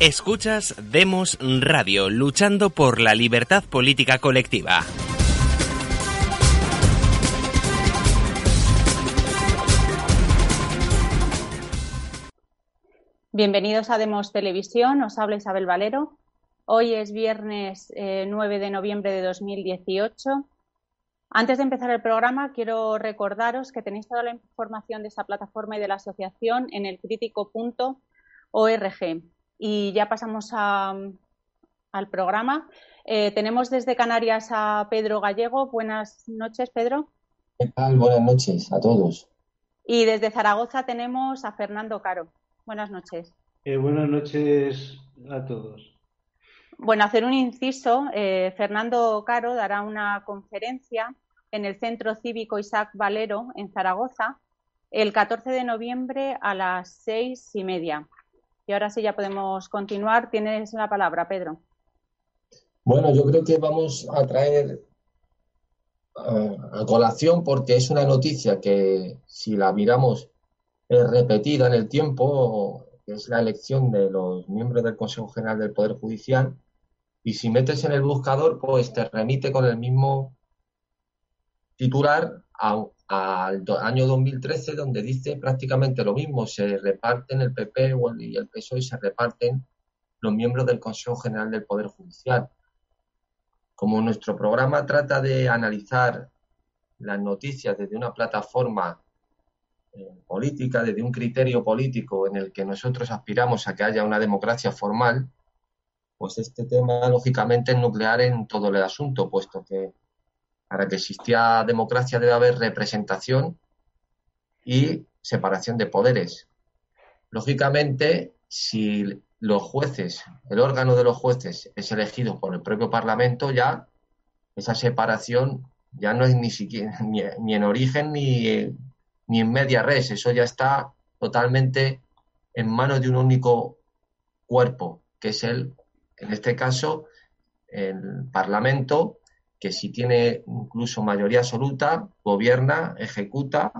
Escuchas Demos Radio, luchando por la libertad política colectiva. Bienvenidos a Demos Televisión, os habla Isabel Valero. Hoy es viernes eh, 9 de noviembre de 2018. Antes de empezar el programa, quiero recordaros que tenéis toda la información de esta plataforma y de la asociación en el crítico.org. Y ya pasamos a- al programa. Eh, tenemos desde Canarias a Pedro Gallego. Buenas noches, Pedro. ¿Qué tal? Buenas noches a todos. Y desde Zaragoza tenemos a Fernando Caro. Buenas noches. Eh, buenas noches a todos. Bueno, hacer un inciso. eh, Fernando Caro dará una conferencia en el Centro Cívico Isaac Valero en Zaragoza el 14 de noviembre a las seis y media. Y ahora sí ya podemos continuar. Tienes la palabra, Pedro. Bueno, yo creo que vamos a traer a colación porque es una noticia que si la miramos repetida en el tiempo, es la elección de los miembros del Consejo General del Poder Judicial, y si metes en el buscador, pues te remite con el mismo titular a- al año 2013, donde dice prácticamente lo mismo, se reparten el PP y el PSOE se reparten los miembros del Consejo General del Poder Judicial. Como nuestro programa trata de analizar las noticias desde una plataforma eh, política, desde un criterio político en el que nosotros aspiramos a que haya una democracia formal, pues este tema lógicamente es nuclear en todo el asunto, puesto que para que existiera democracia debe haber representación y separación de poderes. Lógicamente, si los jueces, el órgano de los jueces es elegido por el propio Parlamento, ya esa separación ya no es ni siquiera ni, ni en origen ni, ni en media res, eso ya está totalmente en manos de un único cuerpo, que es el, en este caso, el Parlamento, que si tiene incluso mayoría absoluta, gobierna, ejecuta,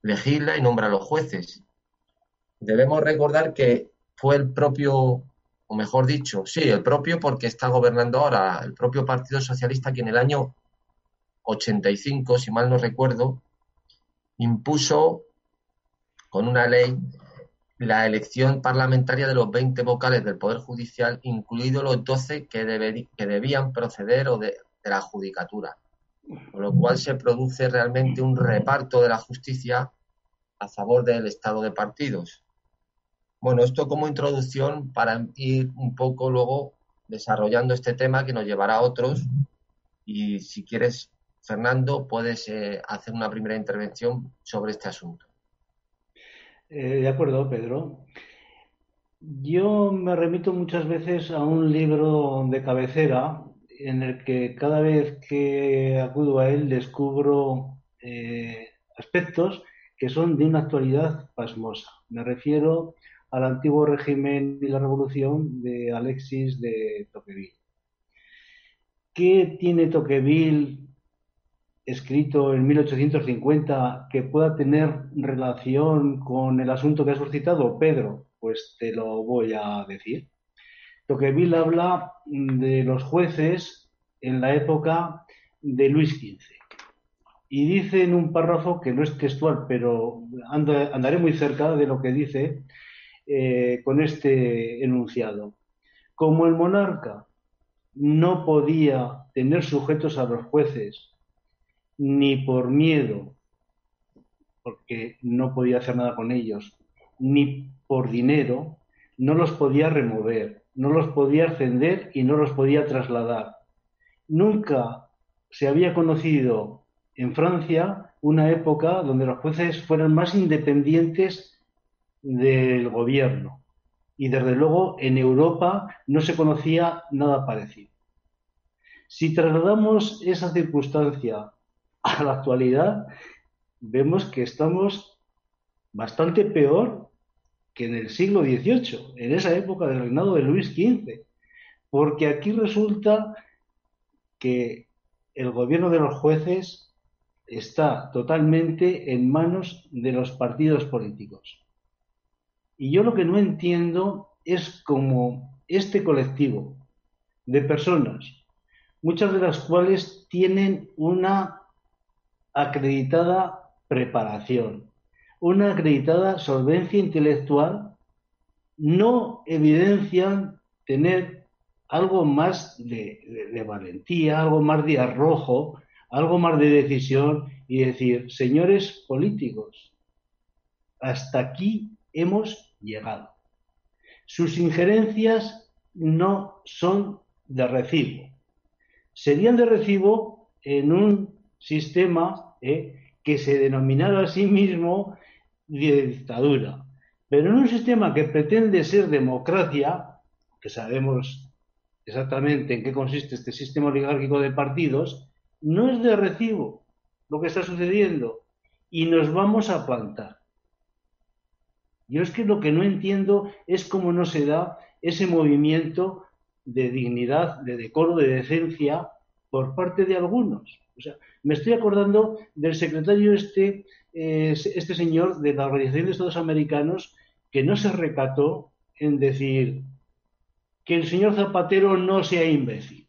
legisla y nombra a los jueces. Debemos recordar que fue el propio, o mejor dicho, sí, el propio porque está gobernando ahora, el propio Partido Socialista que en el año 85, si mal no recuerdo, impuso con una ley la elección parlamentaria de los 20 vocales del Poder Judicial, incluidos los 12 que, que debían proceder o de, de la judicatura. Con lo cual se produce realmente un reparto de la justicia a favor del estado de partidos. Bueno, esto como introducción para ir un poco luego desarrollando este tema que nos llevará a otros. Y si quieres, Fernando, puedes eh, hacer una primera intervención sobre este asunto. Eh, de acuerdo, Pedro. Yo me remito muchas veces a un libro de cabecera en el que cada vez que acudo a él descubro eh, aspectos que son de una actualidad pasmosa. Me refiero al antiguo régimen y la revolución de Alexis de Tocqueville. ¿Qué tiene Tocqueville escrito en 1850 que pueda tener relación con el asunto que has suscitado, Pedro? Pues te lo voy a decir. Tocqueville habla de los jueces en la época de Luis XV. Y dice en un párrafo que no es textual, pero andaré muy cerca de lo que dice eh, con este enunciado. Como el monarca no podía tener sujetos a los jueces ni por miedo, porque no podía hacer nada con ellos, ni por dinero, no los podía remover, no los podía ascender y no los podía trasladar. Nunca se había conocido en Francia una época donde los jueces fueran más independientes del gobierno. Y desde luego en Europa no se conocía nada parecido. Si trasladamos esa circunstancia a la actualidad, vemos que estamos bastante peor que en el siglo XVIII, en esa época del reinado de Luis XV, porque aquí resulta que el gobierno de los jueces está totalmente en manos de los partidos políticos. Y yo lo que no entiendo es cómo este colectivo de personas, muchas de las cuales tienen una acreditada preparación, una acreditada solvencia intelectual, no evidencian tener algo más de, valentía, algo más de arrojo, algo más de decisión y decir, señores políticos, hasta aquí hemos llegado. Sus injerencias no son de recibo. Serían de recibo en un sistema eh, que se denominara a sí mismo de dictadura. Pero en un sistema que pretende ser democracia, que sabemos exactamente en qué consiste este sistema oligárquico de partidos, no es de recibo lo que está sucediendo y nos vamos a plantar. Yo es que lo que no entiendo es cómo no se da ese movimiento de dignidad, de decoro, de decencia por parte de algunos. O sea, me estoy acordando del secretario este, este señor de la Organización de Estados Americanos que no se recató en decir que el señor Zapatero no sea imbécil.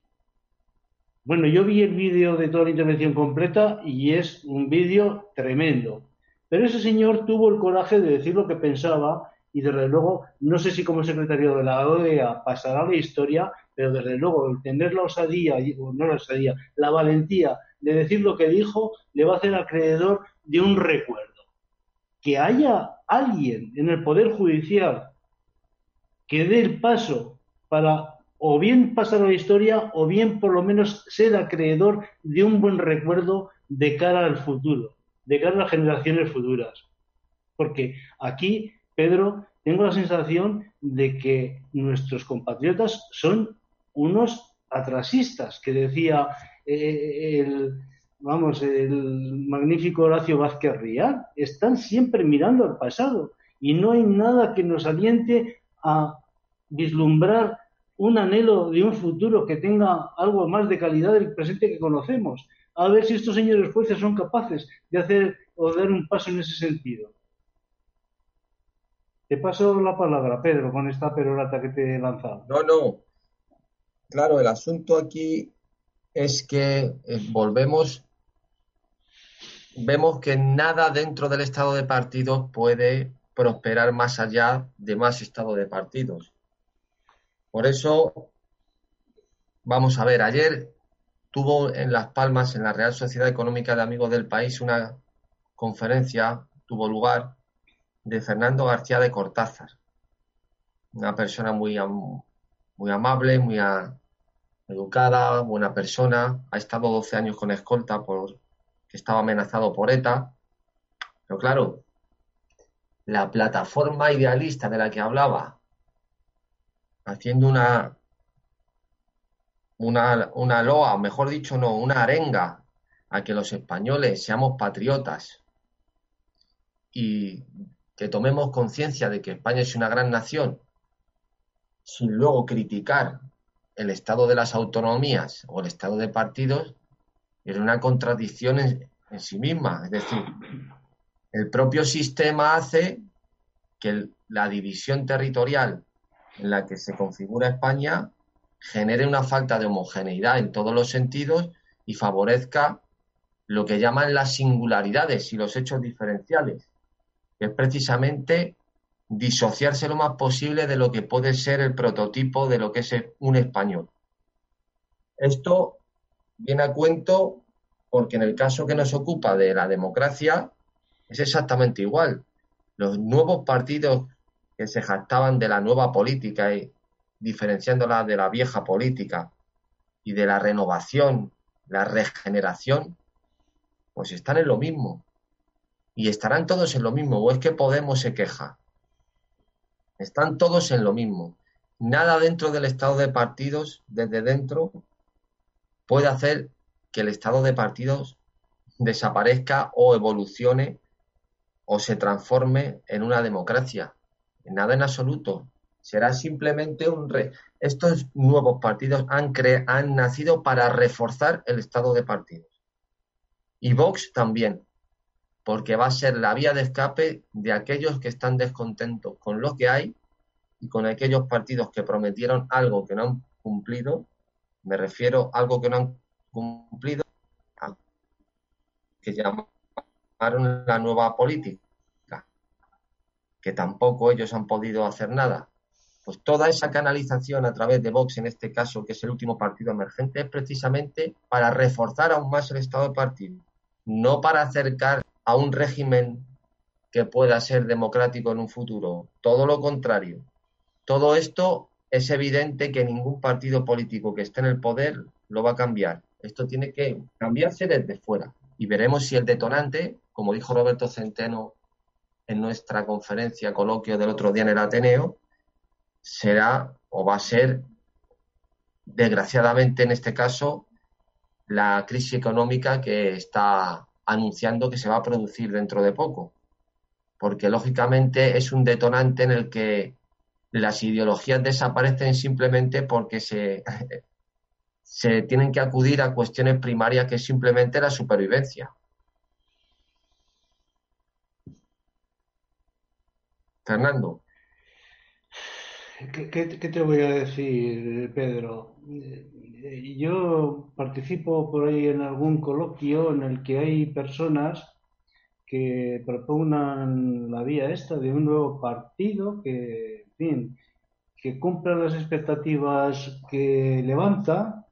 Bueno, yo vi el vídeo de toda la intervención completa y es un vídeo tremendo. Pero ese señor tuvo el coraje de decir lo que pensaba y desde luego, no sé si como secretario de la OEA pasará la historia, pero desde luego el tener la osadía, no la osadía, la valentía de decir lo que dijo, le va a hacer acreedor de un recuerdo. Que haya alguien en el Poder Judicial que dé el paso para o bien pasar a la historia o bien por lo menos ser acreedor de un buen recuerdo de cara al futuro, de cara a las generaciones futuras. Porque aquí, Pedro, tengo la sensación de que nuestros compatriotas son unos atrasistas, que decía eh, el, vamos, el magnífico Horacio Vázquez Rial, están siempre mirando al pasado y no hay nada que nos aliente a vislumbrar un anhelo de un futuro que tenga algo más de calidad del presente que conocemos. A ver si estos señores jueces son capaces de hacer o dar un paso en ese sentido. Te paso la palabra, Pedro, con esta perorata que te he lanzado. No, no. Claro, el asunto aquí es que eh, volvemos, vemos que nada dentro del estado de partidos puede prosperar más allá de más estado de partidos. Por eso, vamos a ver, ayer tuvo en Las Palmas, en la Real Sociedad Económica de Amigos del País, una conferencia, tuvo lugar, de Fernando García de Cortázar, una persona muy, muy amable, muy, educada, buena persona, ha estado 12 años con escolta por que estaba amenazado por ETA. Pero claro, la plataforma idealista de la que hablaba, haciendo una, una, una loa, o mejor dicho, no, una arenga a que los españoles seamos patriotas y que tomemos conciencia de que España es una gran nación, sin luego criticar el estado de las autonomías o el estado de partidos era una contradicción en, sí misma. Es decir, el propio sistema hace que la división territorial en la que se configura España genere una falta de homogeneidad en todos los sentidos y favorezca lo que llaman las singularidades y los hechos diferenciales, que es precisamente disociarse lo más posible de lo que puede ser el prototipo de lo que es un español. Esto viene a cuento porque en el caso que nos ocupa de la democracia es exactamente igual. Los nuevos partidos que se jactaban de la nueva política y diferenciándola de la vieja política y de la renovación, la regeneración, Pues están en lo mismo. Y estarán todos en lo mismo. ¿O es que Podemos se queja? Están todos en lo mismo. Nada dentro del estado de partidos, desde dentro, puede hacer que el estado de partidos desaparezca o evolucione o se transforme en una democracia. Nada en absoluto. Será simplemente un... Re... Estos nuevos partidos han, cre... han nacido para reforzar el estado de partidos. Y Vox también, porque va a ser la vía de escape de aquellos que están descontentos con lo que hay y con aquellos partidos que prometieron algo que no han cumplido. Me refiero a algo que no han cumplido, que llamaron la nueva política, que tampoco ellos han podido hacer nada. Pues toda esa canalización a través de Vox, en este caso, que es el último partido emergente, es precisamente para reforzar aún más el estado de partido, no para acercar a un régimen que pueda ser democrático en un futuro. Todo lo contrario. Todo esto es evidente que ningún partido político que esté en el poder lo va a cambiar. Esto tiene que cambiarse desde fuera. Y veremos si el detonante, como dijo Roberto Centeno en nuestra conferencia, coloquio del otro día en el Ateneo, será o va a ser, desgraciadamente en este caso, la crisis económica que está anunciando que se va a producir dentro de poco. Porque lógicamente es un detonante en el que las ideologías desaparecen simplemente porque se, se tienen que acudir a cuestiones primarias que es simplemente la supervivencia. Fernando. ¿Qué, te voy a decir, Pedro? Eh, yo participo por ahí en algún coloquio en el que hay personas que propongan la vía esta de un nuevo partido que, en fin, que cumpla las expectativas que levanta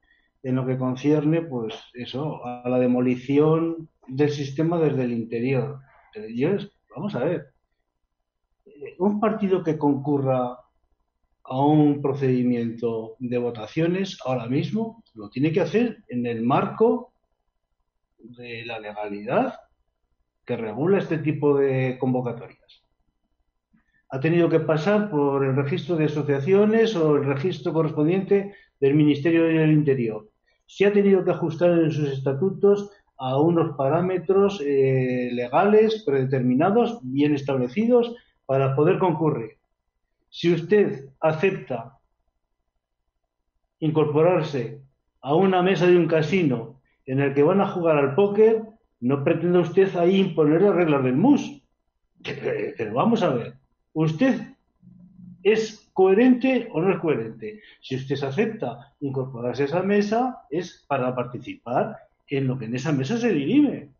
en lo que concierne, pues eso, a la demolición del sistema desde el interior. vamos a ver, un partido que concurra a un procedimiento de votaciones ahora mismo lo tiene que hacer en el marco de la legalidad que regula este tipo de convocatorias. Ha tenido que pasar por el registro de asociaciones o el registro correspondiente del Ministerio del Interior. Se ha tenido que ajustar en sus estatutos a unos parámetros eh, legales predeterminados, bien establecidos, para poder concurrir. Si usted acepta incorporarse a una mesa de un casino en el que van a jugar al póker, no pretenda usted ahí imponer las reglas del MUS. Pero vamos a ver, ¿usted es coherente o no es coherente? Si usted acepta incorporarse a esa mesa, es para participar en lo que en esa mesa se dirime.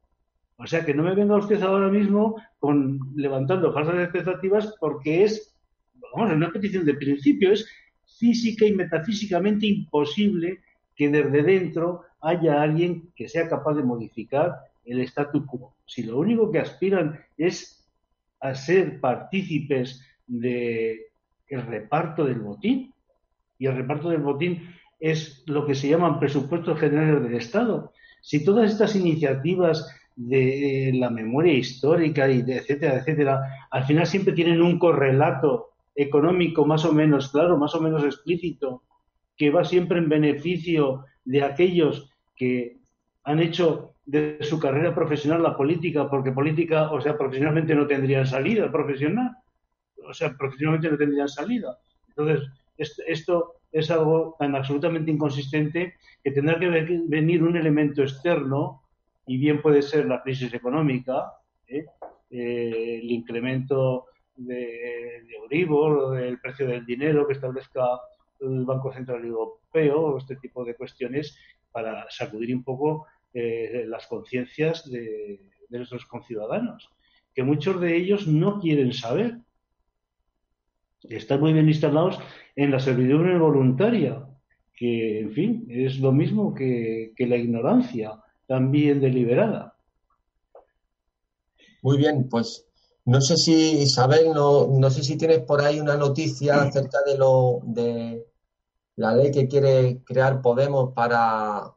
O sea que no me venga usted ahora mismo con levantando falsas expectativas porque es vamos, una petición de principio, es física y metafísicamente imposible que desde dentro haya alguien que sea capaz de modificar el statu quo. Si lo único que aspiran es a ser partícipes del reparto del botín, y el reparto del botín es lo que se llaman presupuestos generales del Estado. Si todas estas iniciativas de la memoria histórica y de etcétera, etcétera, al final siempre tienen un correlato económico más o menos claro, más o menos explícito, que va siempre en beneficio de aquellos que han hecho de su carrera profesional la política, porque política, o sea, profesionalmente no tendrían salida profesional, o sea, profesionalmente no tendrían salida. Entonces, esto es algo tan absolutamente inconsistente que tendrá que venir un elemento externo, y bien puede ser la crisis económica, ¿eh? Eh, el incremento de, de Euribor del precio del dinero que establezca el Banco Central Europeo este tipo de cuestiones para sacudir un poco eh, las conciencias de, nuestros conciudadanos, que muchos de ellos no quieren saber. Están muy bien instalados en la servidumbre voluntaria, que, en fin, es lo mismo que, que la ignorancia, también deliberada. Muy bien, pues no sé si, Isabel, no, no sé si tienes por ahí una noticia acerca de lo de la ley que quiere crear Podemos para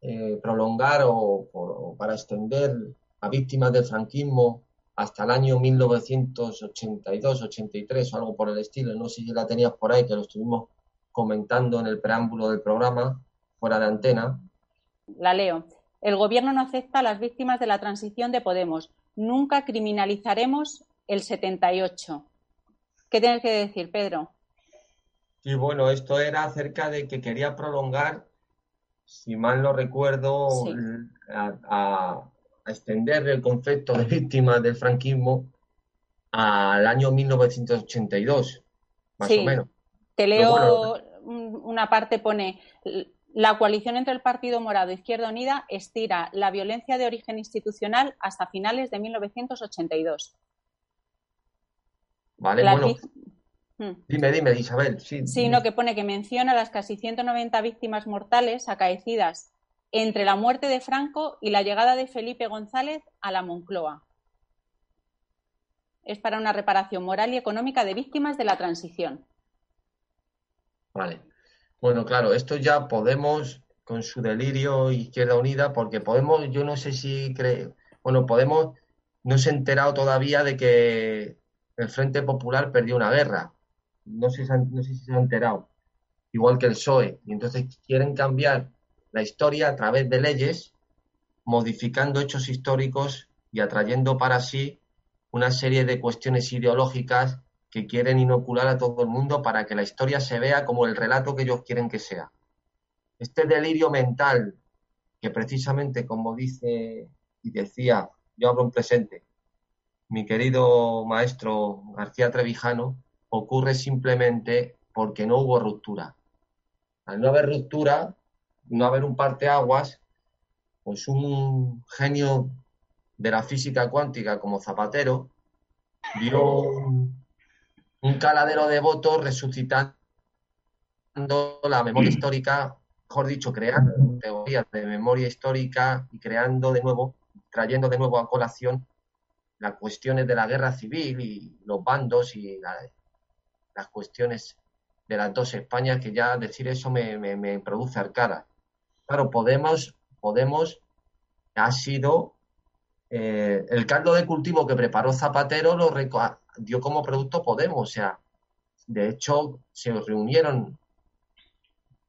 eh, prolongar o, para extender a víctimas del franquismo hasta el año 1982, 83 o algo por el estilo. No sé si la tenías por ahí, que lo estuvimos comentando en el preámbulo del programa, fuera de antena. La leo. El gobierno no acepta a las víctimas de la transición de Podemos. Nunca criminalizaremos el 78. ¿Qué tienes que decir, Pedro? Sí, bueno, esto era acerca de que quería prolongar, si mal no recuerdo, a, extender el concepto de víctimas del franquismo al año 1982, más o menos. Te leo una parte, pone, la coalición entre el Partido Morado e Izquierda Unida estira la violencia de origen institucional hasta finales de 1982. Vale, bueno. Hmm. Dime, dime, Isabel. Sí, Sino que pone que menciona las casi 190 víctimas mortales acaecidas entre la muerte de Franco y la llegada de Felipe González a la Moncloa. Es para una reparación moral y económica de víctimas de la transición. Vale. Bueno, claro, esto ya Podemos, con su delirio Izquierda Unida, porque Podemos, yo no sé si cree, bueno, Podemos no se ha enterado todavía de que el Frente Popular perdió una guerra. No sé, si se ha enterado. Igual que el PSOE. Y entonces quieren cambiar la historia a través de leyes, modificando hechos históricos y atrayendo para sí una serie de cuestiones ideológicas que quieren inocular a todo el mundo para que la historia se vea como el relato que ellos quieren que sea. Este delirio mental, que precisamente como dice y decía, yo hablo en presente, mi querido maestro García Trevijano, ocurre simplemente porque no hubo ruptura. Al no haber ruptura, no haber un parteaguas, pues un genio de la física cuántica como Zapatero un caladero de votos resucitando la memoria histórica, mejor dicho, creando teorías de memoria histórica y creando de nuevo, trayendo de nuevo a colación las cuestiones de la guerra civil y los bandos y las cuestiones de las dos Españas, que ya decir eso me, produce arcada. Claro, Podemos, Podemos ha sido eh, el caldo de cultivo que preparó Zapatero lo dio como producto Podemos. O sea, de hecho, se reunieron,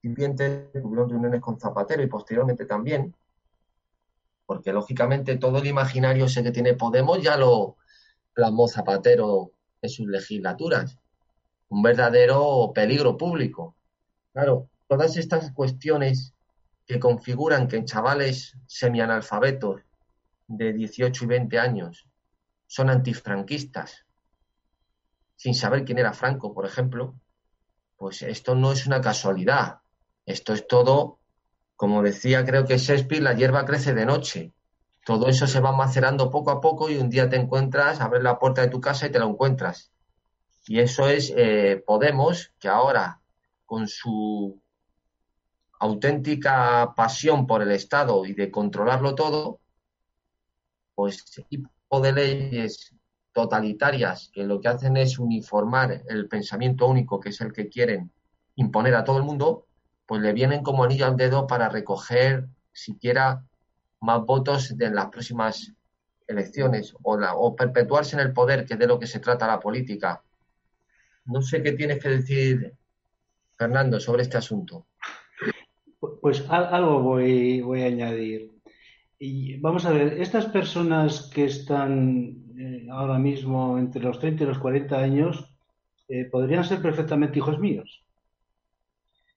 tuvieron reuniones con Zapatero y posteriormente también, porque lógicamente todo el imaginario ese que tiene Podemos ya lo plasmó Zapatero en sus legislaturas. Un verdadero peligro público. Claro, todas estas cuestiones que configuran que chavales semianalfabetos de 18 y 20 años son antifranquistas, sin saber quién era Franco, por ejemplo, pues esto no es una casualidad. Esto es todo, como decía creo que Shakespeare, la hierba crece de noche. Todo eso se va macerando poco a poco y un día te encuentras, abres la puerta de tu casa y te lo encuentras. Y eso es eh, Podemos, que ahora, con su auténtica pasión por el Estado y de controlarlo todo, pues ese tipo de leyes totalitarias que lo que hacen es uniformar el pensamiento único, que es el que quieren imponer a todo el mundo, pues le vienen como anillo al dedo para recoger siquiera más votos de las próximas elecciones o, o perpetuarse en el poder, que es de lo que se trata la política. No sé qué tienes que decir, Fernando, sobre este asunto. Pues algo voy, voy a añadir. Y vamos a ver, estas personas que están eh, ahora mismo entre los 30 y los 40 años eh, podrían ser perfectamente hijos míos.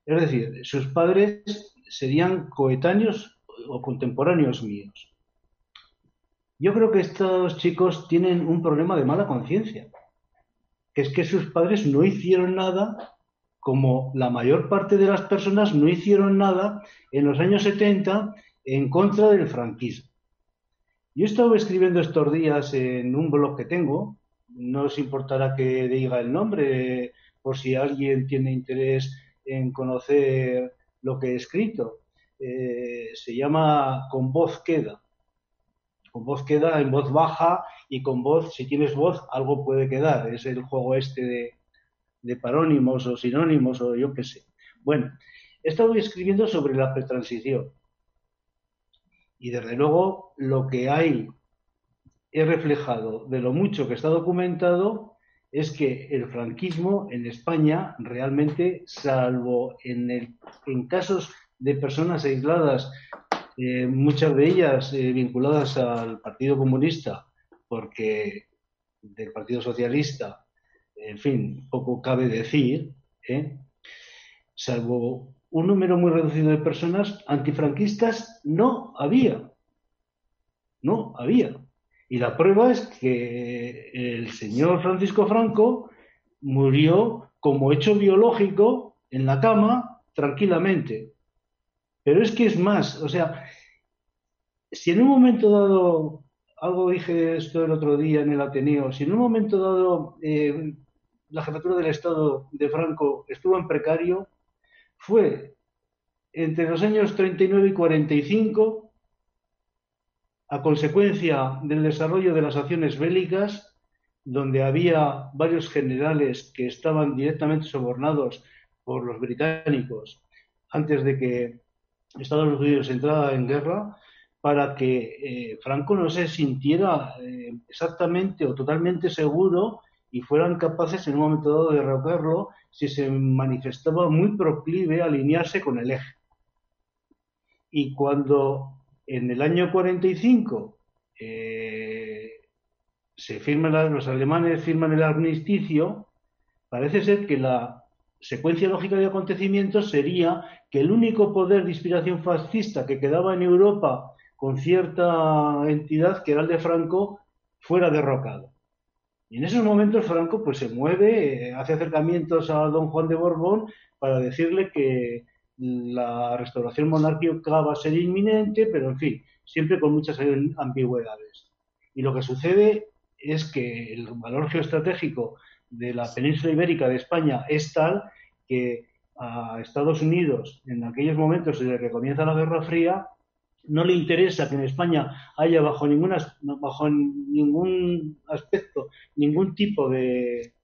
Es decir, sus padres serían coetáneos o contemporáneos míos. Yo creo que estos chicos tienen un problema de mala conciencia, que es que sus padres no hicieron nada como la mayor parte de las personas no hicieron nada en los años 70 en contra del franquismo. Yo he estado escribiendo estos días en un blog que tengo, no os importará que diga el nombre por si alguien tiene interés en conocer lo que he escrito. Eh, se llama Con voz queda. Con voz queda en voz baja y con voz, si tienes voz, algo puede quedar. Es el juego este de, de parónimos o sinónimos o yo qué sé. Bueno, he estado escribiendo sobre la pretransición Y desde luego lo que hay es reflejado de lo mucho que está documentado es que el franquismo en España realmente, salvo en, en casos de personas aisladas, eh, muchas de ellas eh, vinculadas al Partido Comunista, porque del Partido Socialista, en fin, poco cabe decir, ¿eh? salvo un número muy reducido de personas antifranquistas, no había. No había. Y la prueba es que el señor Francisco Franco murió como hecho biológico en la cama tranquilamente. Pero es que es más, o sea, si en un momento dado, algo dije esto el otro día en el Ateneo, si en un momento dado eh, la jefatura del Estado de Franco estuvo en precario, fue entre los años 39 y 45 a consecuencia del desarrollo de las acciones bélicas, donde había varios generales que estaban directamente sobornados por los británicos antes de que Estados Unidos entrara en guerra, para que eh, Franco no se sintiera eh, exactamente o totalmente seguro y fueran capaces en un momento dado de derrocarlo si se manifestaba muy proclive a alinearse con el eje. Y cuando en el año 45 eh, se firma los alemanes firman el armisticio, parece ser que la secuencia lógica de acontecimientos sería que el único poder de inspiración fascista que quedaba en Europa con cierta entidad, que era el de Franco, fuera derrocado. Y en esos momentos Franco pues se mueve, eh, hace acercamientos a don Juan de Borbón para decirle que la restauración monárquica va a ser inminente, pero en fin, siempre con muchas ambigüedades. Y lo que sucede es que el valor geoestratégico de la península ibérica de España es tal que a Estados Unidos, en aquellos momentos desde que comienza la Guerra Fría, no le interesa que en España haya bajo, ninguna, bajo ningún aspecto ningún tipo de,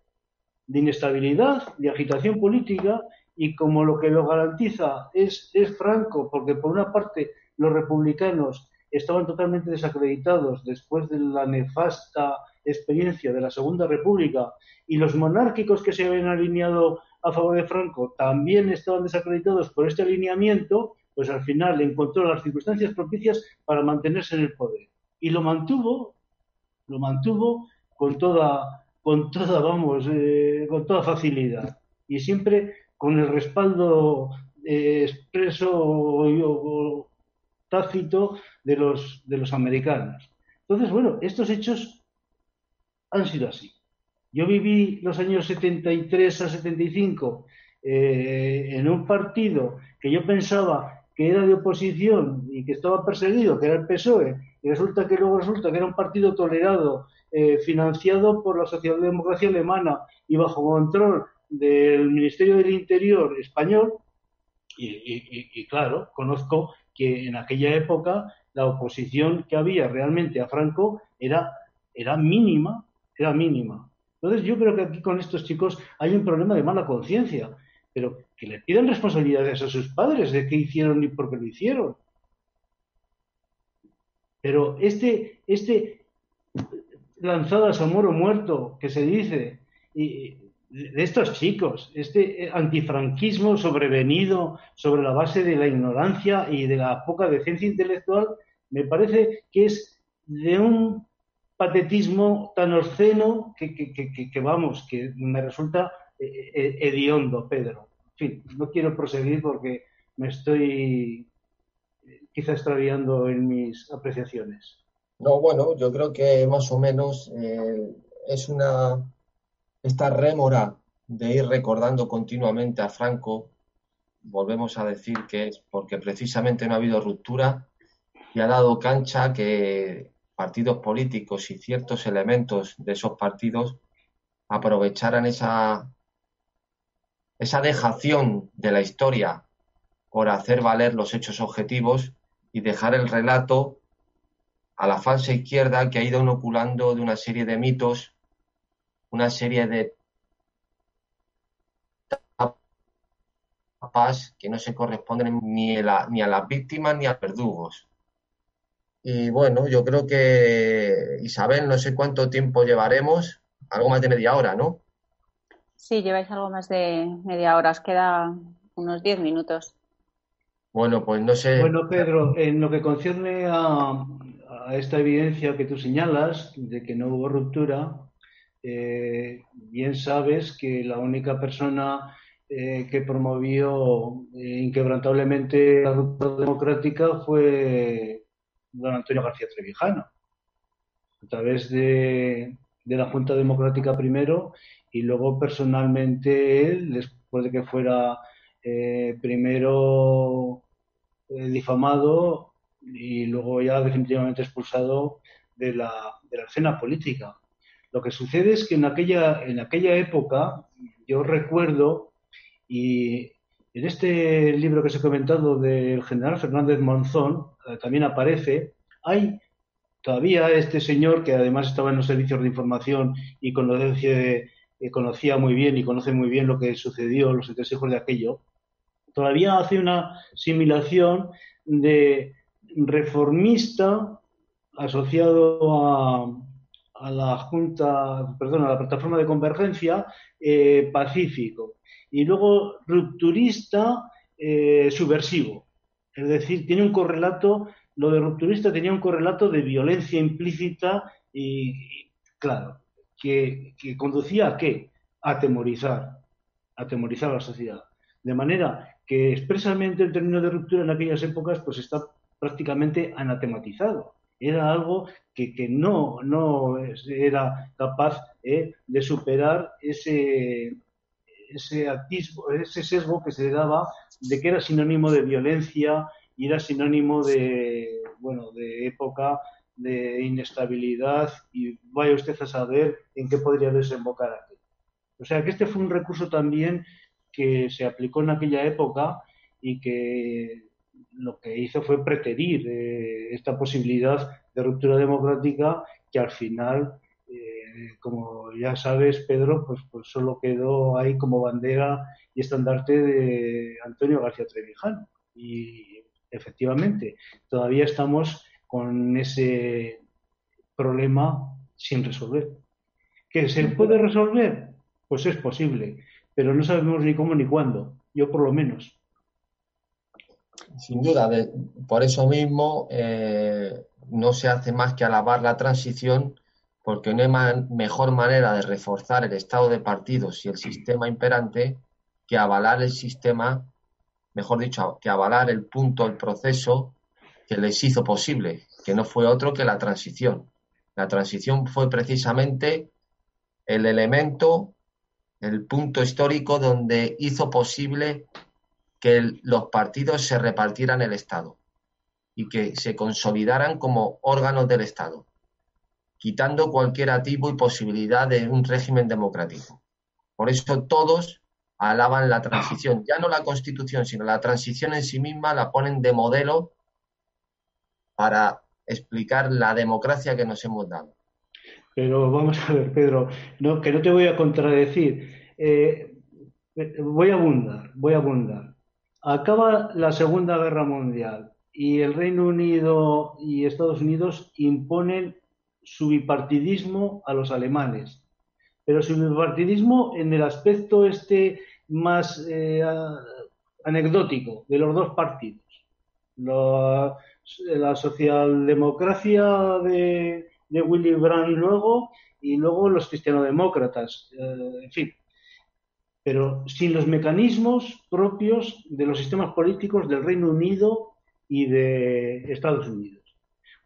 de inestabilidad, de agitación política, y como lo que lo garantiza es, es Franco, porque por una parte los republicanos estaban totalmente desacreditados después de la nefasta experiencia de la Segunda República y los monárquicos que se habían alineado a favor de Franco también estaban desacreditados por este alineamiento, pues al final encontró las circunstancias propicias para mantenerse en el poder. Y lo mantuvo, lo mantuvo con toda, con toda, vamos, eh, con toda facilidad. Y siempre con el respaldo eh, expreso o, tácito de los, de los americanos. Entonces, bueno, estos hechos han sido así. Yo viví los años 73 a 75 eh, en un partido que yo pensaba que era de oposición y que estaba perseguido, que era el PSOE, y resulta que luego resulta que era un partido tolerado, eh, financiado por la socialdemocracia alemana y bajo control del Ministerio del Interior español y, claro, conozco que en aquella época la oposición que había realmente a Franco era, era mínima, era mínima. Entonces yo creo que aquí con estos chicos hay un problema de mala conciencia, pero que le piden responsabilidades a sus padres de qué hicieron y por qué lo hicieron. Pero este, este lanzadas a moro muerto que se dice, y, de estos chicos, este eh, antifranquismo sobrevenido sobre la base de la ignorancia y de la poca decencia intelectual, me parece que es de un patetismo tan obsceno que, vamos, que me resulta eh, eh, hediondo, Pedro. Fin, no quiero proseguir porque me estoy quizá extraviando en mis apreciaciones. No, bueno, yo creo que más o menos es una esta rémora de ir recordando continuamente a Franco, volvemos a decir que es porque precisamente no ha habido ruptura y ha dado cancha que partidos políticos y ciertos elementos de esos partidos aprovecharan esa, esa dejación de la historia por hacer valer los hechos objetivos y dejar el relato a la falsa izquierda que ha ido inoculando de una serie de mitos una serie de tapas que no se corresponden ni a, ni a las víctimas ni a los verdugos. Y bueno, yo creo que Isabel, no sé cuánto tiempo llevaremos, algo más de media hora, ¿no? Sí, lleváis algo más de media hora, os queda unos diez minutos. Bueno, pues no sé. Bueno, Pedro, en lo que concierne a, a esta evidencia que tú señalas de que no hubo ruptura, eh, bien sabes que la única persona eh, que promovió eh, inquebrantablemente la ruptura democrática fue don Antonio García Trevijano, a través de, de la Junta Democrática primero y luego personalmente él, después de que fuera eh, primero eh, difamado y luego ya definitivamente expulsado de la, de la escena política. Lo que sucede es que en aquella, en aquella época, yo recuerdo, y en este libro que os he comentado del general Fernández Monzón, eh, también aparece, hay todavía este señor que además estaba en los servicios de información y conocía, eh, conocía muy bien y conoce muy bien lo que sucedió, los entresijos de aquello, todavía hace una similación de reformista asociado a, a la Junta, perdón, a la plataforma de convergencia eh, pacífico y luego rupturista eh, subversivo. Es decir, tiene un correlato, lo de rupturista tenía un correlato de violencia implícita y, claro, que, conducía a qué? A atemorizar, a atemorizar a la sociedad. De manera que expresamente el término de ruptura en aquellas épocas pues está prácticamente anatematizado. Era algo que, que no, no era capaz eh, de superar ese, ese, atisbo, ese sesgo que se daba de que era sinónimo de violencia y era sinónimo de, bueno, de época de inestabilidad y vaya usted a saber en qué podría desembocar aquí. O sea que este fue un recurso también que se aplicó en aquella época y que lo que hizo fue preterir eh, esta posibilidad de ruptura democrática que al final, eh, como ya sabes, Pedro, pues, pues solo quedó ahí como bandera y estandarte de Antonio García Trevijano. Y efectivamente, todavía estamos con ese problema sin resolver. ¿Que se puede resolver? Pues es posible, pero no sabemos ni cómo ni cuándo, yo por lo menos. Sin duda, de- por eso mismo eh, no se hace más que alabar la transición, porque no hay mejor manera de reforzar el estado de partidos y el sistema imperante que avalar el sistema, mejor dicho, que avalar el punto, el proceso que les hizo posible, que no fue otro que la transición. La transición fue precisamente el elemento, el punto histórico donde hizo posible que los partidos se repartieran el Estado y que se consolidaran como órganos del Estado, quitando cualquier atisbo y posibilidad de un régimen democrático. Por eso todos alaban la transición, ya no la constitución, sino la transición en sí misma la ponen de modelo para explicar la democracia que nos hemos dado. Pero vamos a ver, Pedro, que no te voy a contradecir. Eh, voy a abundar, voy a abundar. Acaba la Segunda Guerra Mundial y el Reino Unido y Estados Unidos imponen su bipartidismo a los alemanes. Pero su bipartidismo en el aspecto este más eh, anecdótico de los dos partidos. La socialdemocracia de, de Willy luego y luego los cristianodemócratas, eh, en fin, pero sin los mecanismos propios de los sistemas políticos del Reino Unido y de Estados Unidos.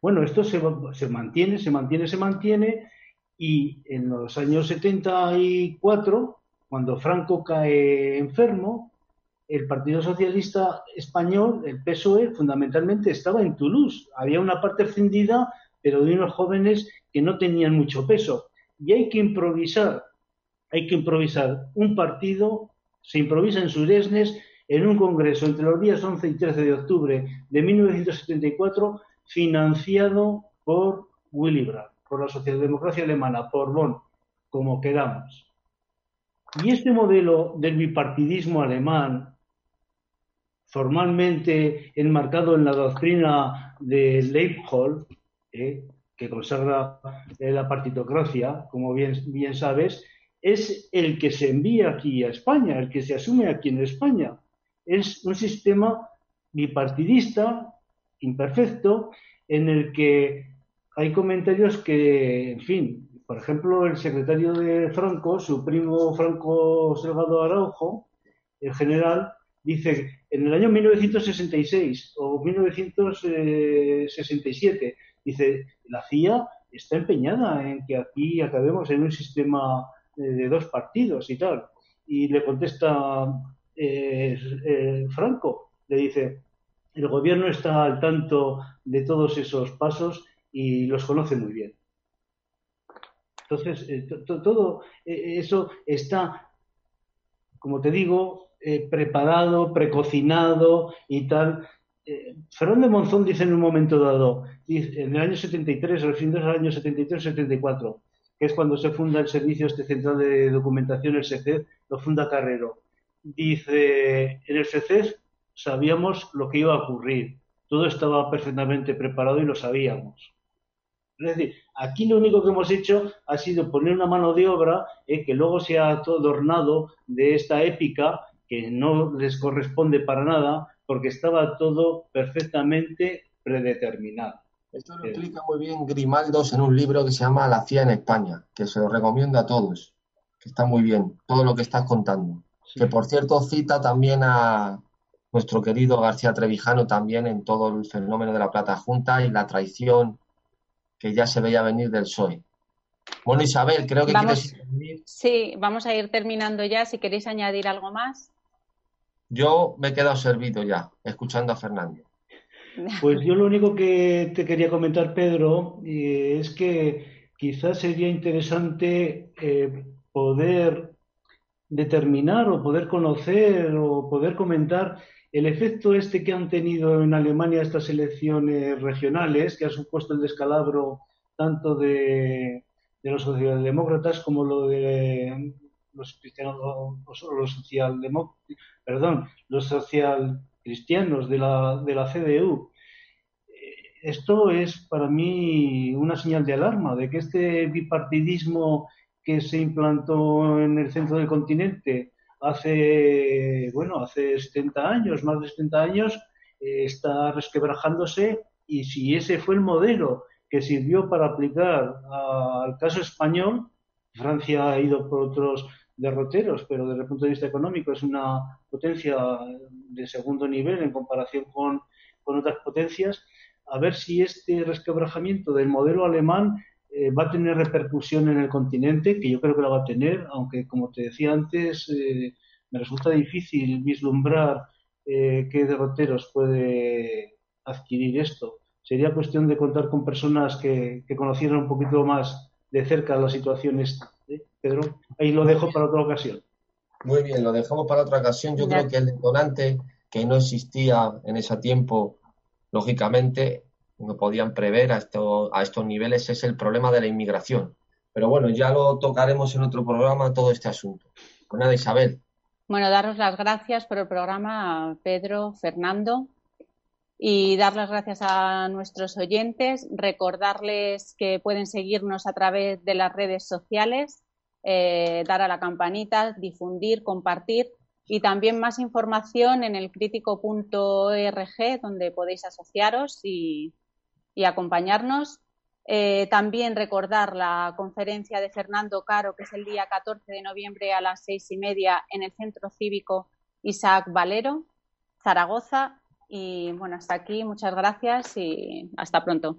Bueno, esto se, se mantiene, se mantiene, se mantiene y en los años 74, cuando Franco cae enfermo, el Partido Socialista Español, el PSOE, fundamentalmente estaba en Toulouse. Había una parte escindida, pero de unos jóvenes que no tenían mucho peso. Y hay que improvisar, hay que improvisar un partido, se improvisa en Suresnes, en un congreso entre los días 11 y 13 de octubre de 1974, financiado por Willy Brandt, por la socialdemocracia alemana, por Bonn, como queramos. Y este modelo del bipartidismo alemán formalmente enmarcado en la doctrina de Leibniz, eh, que consagra eh, la partitocracia, como bien, sabes, es el que se envía aquí a España, el que se asume aquí en España. Es un sistema bipartidista, imperfecto, en el que hay comentarios que, en fin, por ejemplo, el secretario de Franco, su primo Franco Salgado Araujo, el general, dice, en el año 1966 o 1967, dice, la CIA está empeñada en que aquí acabemos en un sistema de dos partidos y tal. Y le contesta eh, eh, Franco, le dice, el gobierno está al tanto de todos esos pasos y los conoce muy bien. Entonces, eh, todo eso está, como te digo, preparado, precocinado y tal. Fernando Monzón dice en un momento dado, en el año 73, al fin del año 73-74, que es cuando se funda el Servicio este Central de Documentación, el SECED, lo funda Carrero. Dice, en el SECED sabíamos lo que iba a ocurrir, todo estaba perfectamente preparado y lo sabíamos. Es decir, aquí lo único que hemos hecho ha sido poner una mano de obra eh, que luego se ha adornado de esta épica que no les corresponde para nada porque estaba todo perfectamente predeterminado. Esto lo explica muy bien Grimaldos en un libro que se llama La CIA en España, que se lo recomiendo a todos, que está muy bien, todo lo que estás contando. Que por cierto cita también a nuestro querido García Trevijano también en todo el fenómeno de la Plata Junta y la traición que ya se veía venir del PSOE. Bueno, Isabel, creo que quieres Sí, vamos a ir terminando ya. Si queréis añadir algo más. Yo me he quedado servido ya, escuchando a Fernando. Pues yo lo único que te quería comentar, Pedro, eh, es que quizás sería interesante eh, poder determinar o poder conocer o poder comentar el efecto este que han tenido en Alemania estas elecciones regionales, que ha supuesto el descalabro tanto de, los socialdemócratas como lo de los cristianos, los socialdemócratas, perdón, los social cristianos de la, de la CDU. Esto es para mí una señal de alarma de que este bipartidismo que se implantó en el centro del continente hace, bueno, hace 70 años, más de 70 años, eh, está resquebrajándose y si ese fue el modelo que sirvió para aplicar al caso español, Francia ha ido por otros derroteros, pero desde el punto de vista económico es una potencia de segundo nivel en comparación con, otras potencias, a ver si este resquebrajamiento del modelo alemán eh, va a tener repercusión en el continente, que yo creo que la va a tener, aunque como te decía antes, eh, me resulta difícil vislumbrar eh, qué derroteros puede adquirir esto. Sería cuestión de contar con personas que, que conocieran un poquito más de cerca la situación esta. Pedro, ahí lo dejo para otra ocasión. Muy bien, lo dejamos para otra ocasión. Yo creo que el detonante que no existía en ese tiempo, lógicamente, no podían prever a, a estos niveles, es el problema de la inmigración. Pero bueno, ya lo tocaremos en otro programa todo este asunto. Pues nada, Isabel. Bueno, daros las gracias por el programa, Pedro, Fernando, y dar las gracias a nuestros oyentes, recordarles que pueden seguirnos a través de las redes sociales eh, dar a la campanita, difundir, compartir y también más información en el crítico.org donde podéis asociaros y, acompañarnos. Eh, también recordar la conferencia de Fernando Caro, que es el día 14 de noviembre a las seis y media en el Centro Cívico Isaac Valero, Zaragoza. Y bueno, hasta aquí, muchas gracias y hasta pronto.